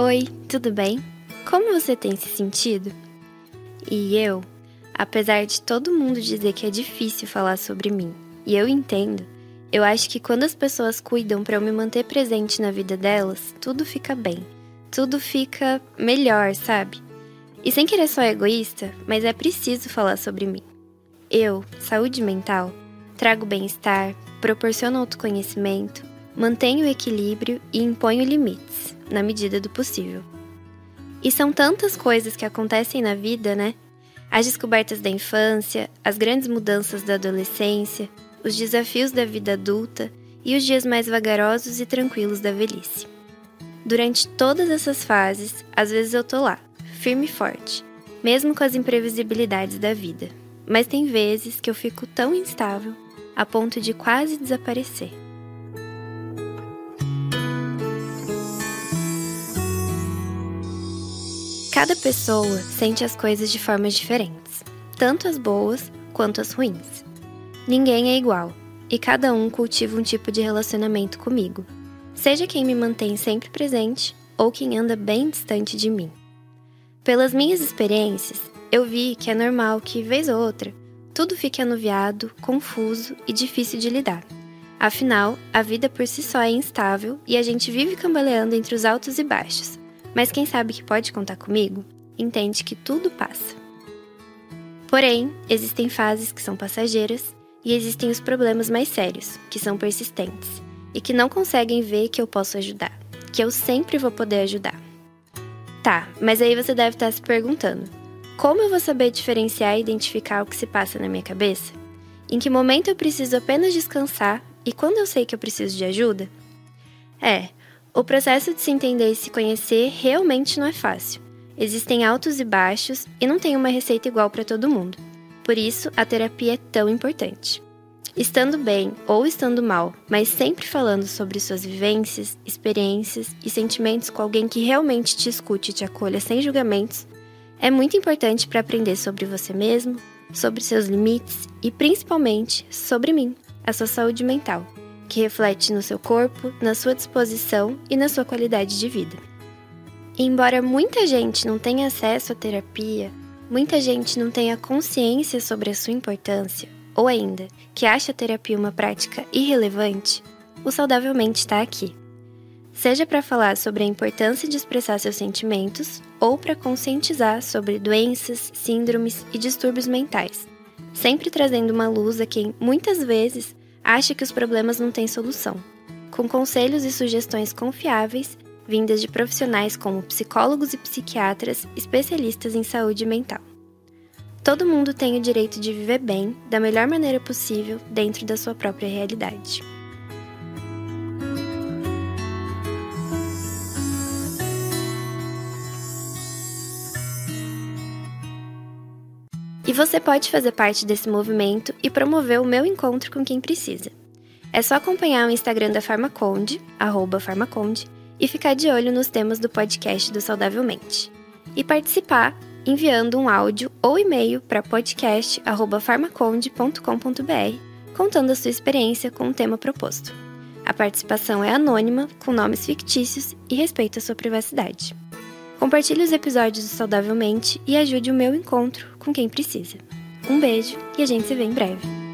Oi, tudo bem? Como você tem se sentido? E eu, apesar de todo mundo dizer que é difícil falar sobre mim, e eu entendo, eu acho que quando as pessoas cuidam para eu me manter presente na vida delas, tudo fica bem. Tudo fica melhor, sabe? E sem querer ser egoísta, mas é preciso falar sobre mim. Eu, saúde mental, trago bem-estar, proporciono autoconhecimento, mantenho o equilíbrio e imponho limites, na medida do possível. E são tantas coisas que acontecem na vida, né? As descobertas da infância, as grandes mudanças da adolescência, os desafios da vida adulta e os dias mais vagarosos e tranquilos da velhice. Durante todas essas fases, às vezes eu tô lá, firme e forte, mesmo com as imprevisibilidades da vida. Mas tem vezes que eu fico tão instável a ponto de quase desaparecer. Cada pessoa sente as coisas de formas diferentes, tanto as boas quanto as ruins. Ninguém é igual, e cada um cultiva um tipo de relacionamento comigo, seja quem me mantém sempre presente ou quem anda bem distante de mim. Pelas minhas experiências, eu vi que é normal que, vez ou outra, tudo fique anuviado, confuso e difícil de lidar. Afinal, a vida por si só é instável e a gente vive cambaleando entre os altos e baixos. Mas quem sabe que pode contar comigo, entende que tudo passa. Porém, existem fases que são passageiras e existem os problemas mais sérios, que são persistentes e que não conseguem ver que eu posso ajudar, que eu sempre vou poder ajudar. Tá, mas aí você deve estar se perguntando: como eu vou saber diferenciar e identificar o que se passa na minha cabeça? Em que momento eu preciso apenas descansar e quando eu sei que eu preciso de ajuda? É, o processo de se entender e se conhecer realmente não é fácil. Existem altos e baixos e não tem uma receita igual para todo mundo. Por isso, a terapia é tão importante. Estando bem ou estando mal, mas sempre falando sobre suas vivências, experiências e sentimentos com alguém que realmente te escute e te acolha sem julgamentos, é muito importante para aprender sobre você mesmo, sobre seus limites e principalmente sobre mim, a sua saúde mental, que reflete no seu corpo, na sua disposição e na sua qualidade de vida. E embora muita gente não tenha acesso à terapia, Muita gente não tem a consciência sobre a sua importância, ou ainda, que acha a terapia uma prática irrelevante, o Saudavelmente está aqui. Seja para falar sobre a importância de expressar seus sentimentos, ou para conscientizar sobre doenças, síndromes e distúrbios mentais, sempre trazendo uma luz a quem, muitas vezes, acha que os problemas não têm solução, com conselhos e sugestões confiáveis vindas de profissionais como psicólogos e psiquiatras especialistas em saúde mental. Todo mundo tem o direito de viver bem, da melhor maneira possível, dentro da sua própria realidade. E você pode fazer parte desse movimento e promover o meu encontro com quem precisa. É só acompanhar o Instagram da Farmaconde, arroba Farmaconde, e ficar de olho nos temas do podcast do Saudavelmente. E participar enviando um áudio ou e-mail para podcast@farmaconde.com.br contando a sua experiência com o tema proposto. A participação é anônima, com nomes fictícios e respeita a sua privacidade. Compartilhe os episódios do Saudavelmente e ajude o meu encontro com quem precisa. Um beijo e a gente se vê em breve.